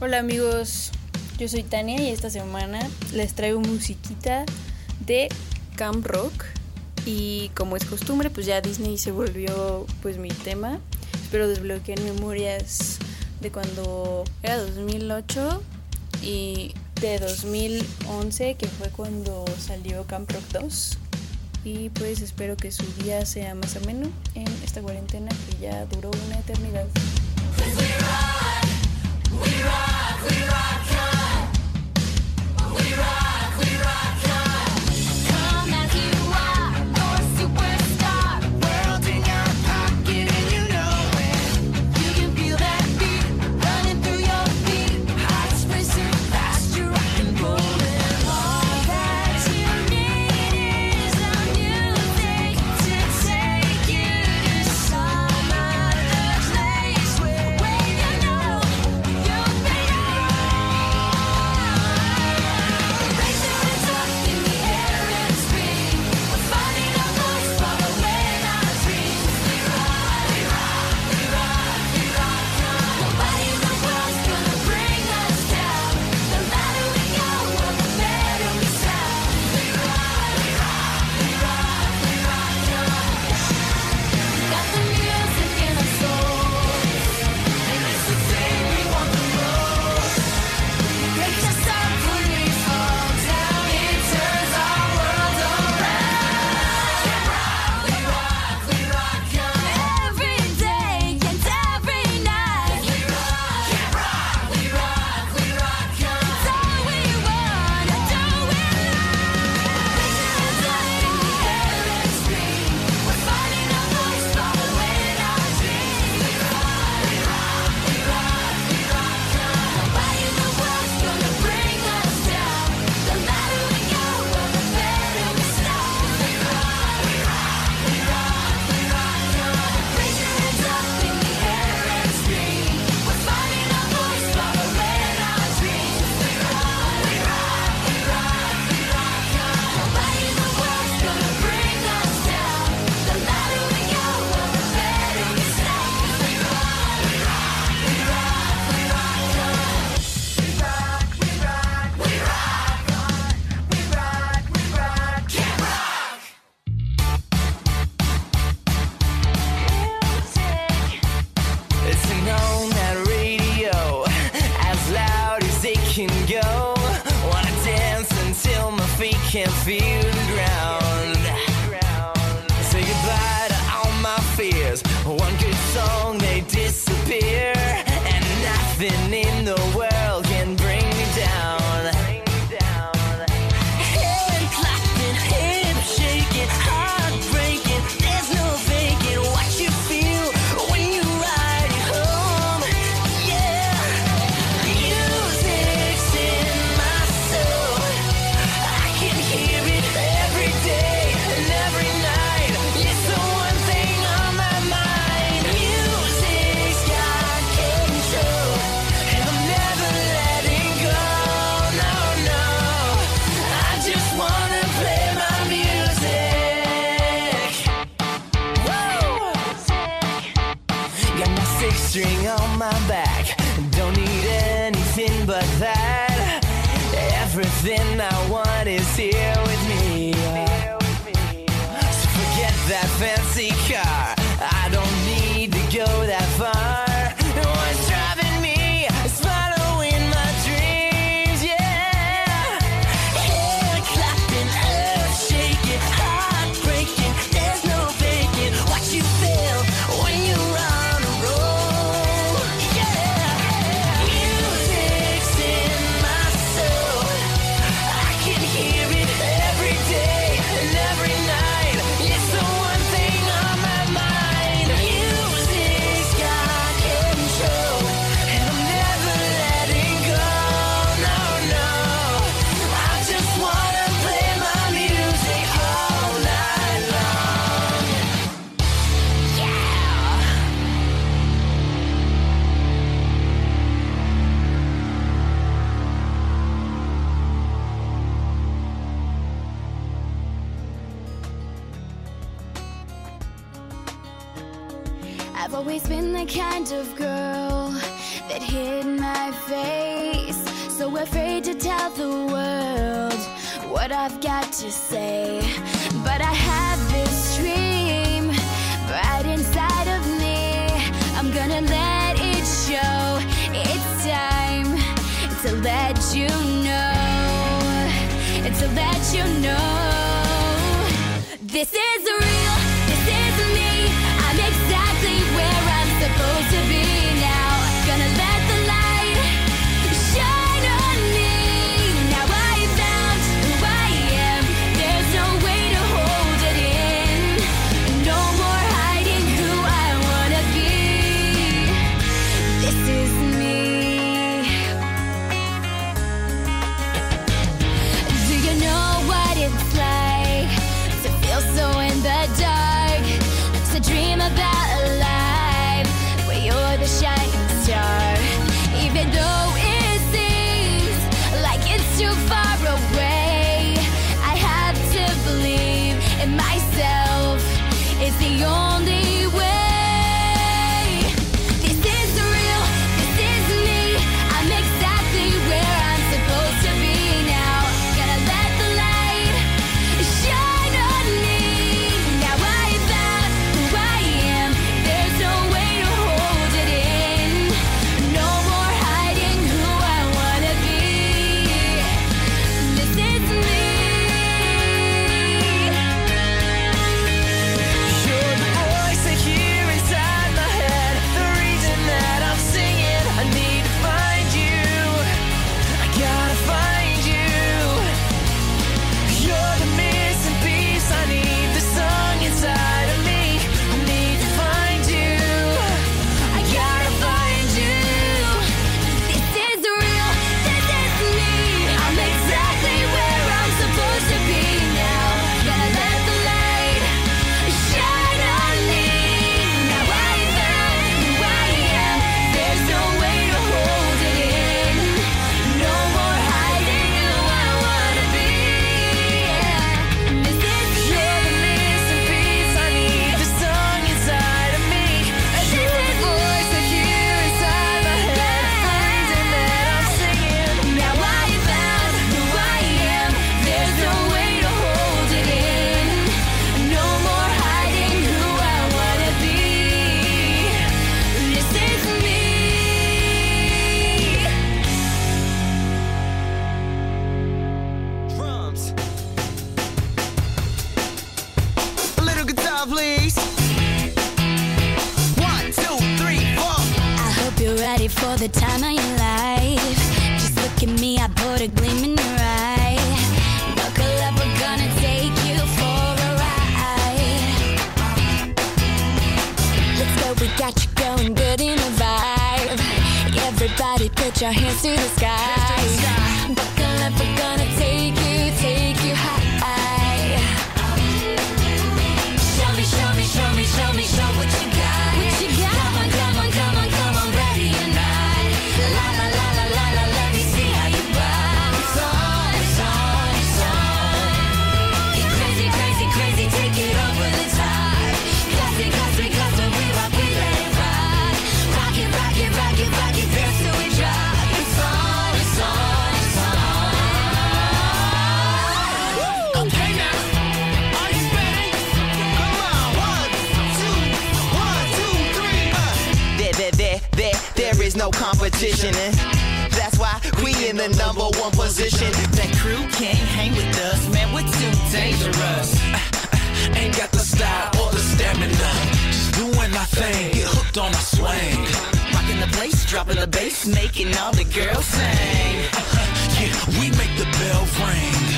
Hola amigos, yo soy Tania y esta semana les traigo musiquita de Camp Rock y como es costumbre pues ya Disney se volvió pues mi tema. Espero desbloquear memorias de cuando era 2008 y de 2011 que fue cuando salió Camp Rock 2 y pues espero que su día sea más ameno en esta cuarentena que ya duró una eternidad. What and now one is here I've always been the kind of girl that hid my face. So afraid to tell the world what I've got to say. But I have this dream right inside of me. I'm gonna let it show. It's time to let you know. To let you know. This is real. Everybody put your hands to the sky. Buckle up, buckle petitioning. That's why we in the number one position. That crew can't hang with us, man, we're too dangerous. Ain't got the style or the stamina. Just doing my thing, get hooked on our swing. Rocking the place, dropping the bass, making all the girls sing. Yeah, we make the bell ring.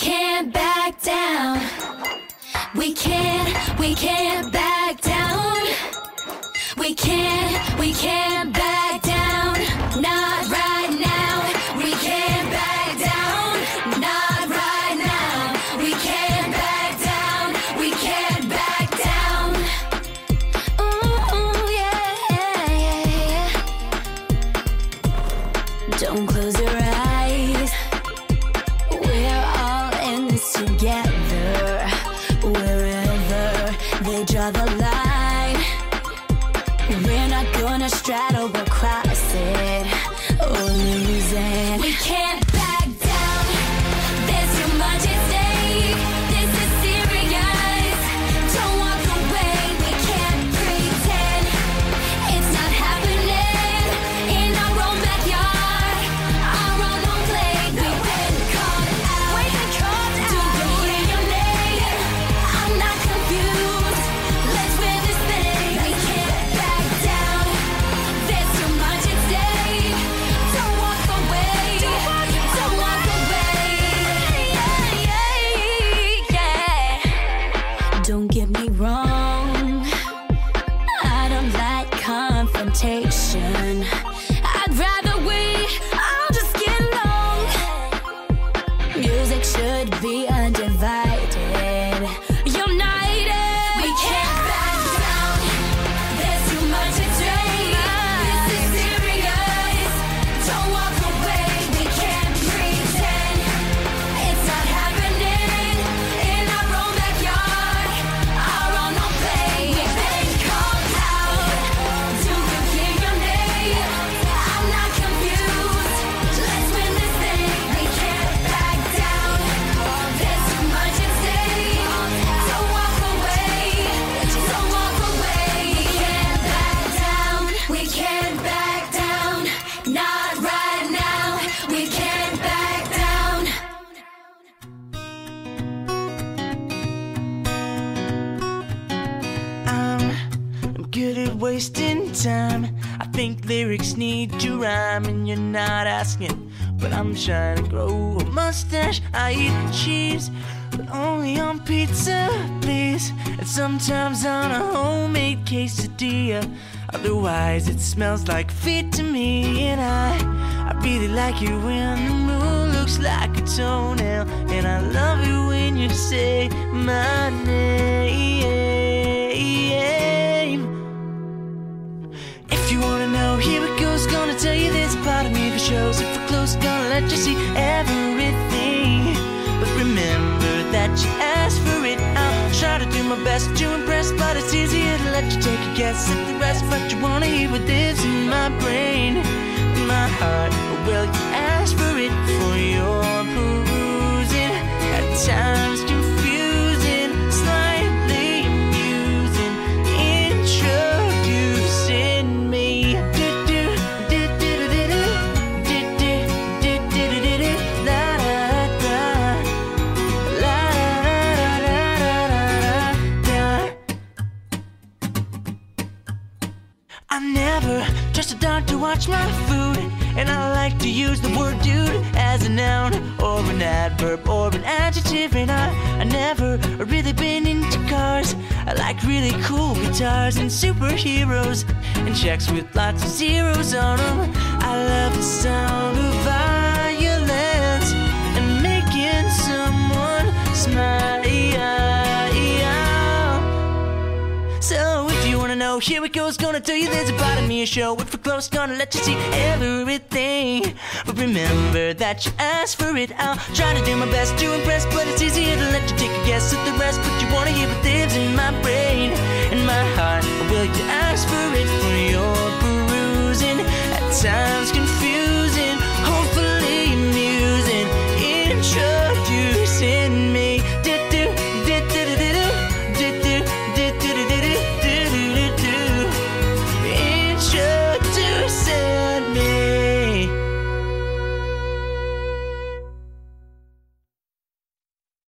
can't back down. We can't, we can't back straddle I think lyrics need to rhyme, and you're not asking. But I'm trying to grow a mustache. I eat cheese, but only on pizza, please. And sometimes on a homemade quesadilla. Otherwise, it smells like feet to me. And I, I really like you when the moon looks like a toenail. And I love it when you say my name. If you wanna know, here it goes. Gonna tell you this part of me that shows. If we're close, gonna let you see everything. But remember that you asked for it. I'll try to do my best to impress, but it's easier to let you take a guess at the rest. But you wanna hear what lives in my brain, my heart. Well, you asked for it for your perusing. At times like really cool guitars and superheroes and checks with lots of zeros on them. I love the sound of violence and making someone smile. So if you wanna know, here it goes. Gonna tell you there's a part of me a show. If we're close, gonna let you see everything. But remember that you asked for it. I'll try to do my best to impress, but it's easier to let you take a guess at the rest. But you wanna hear what lives in my brain.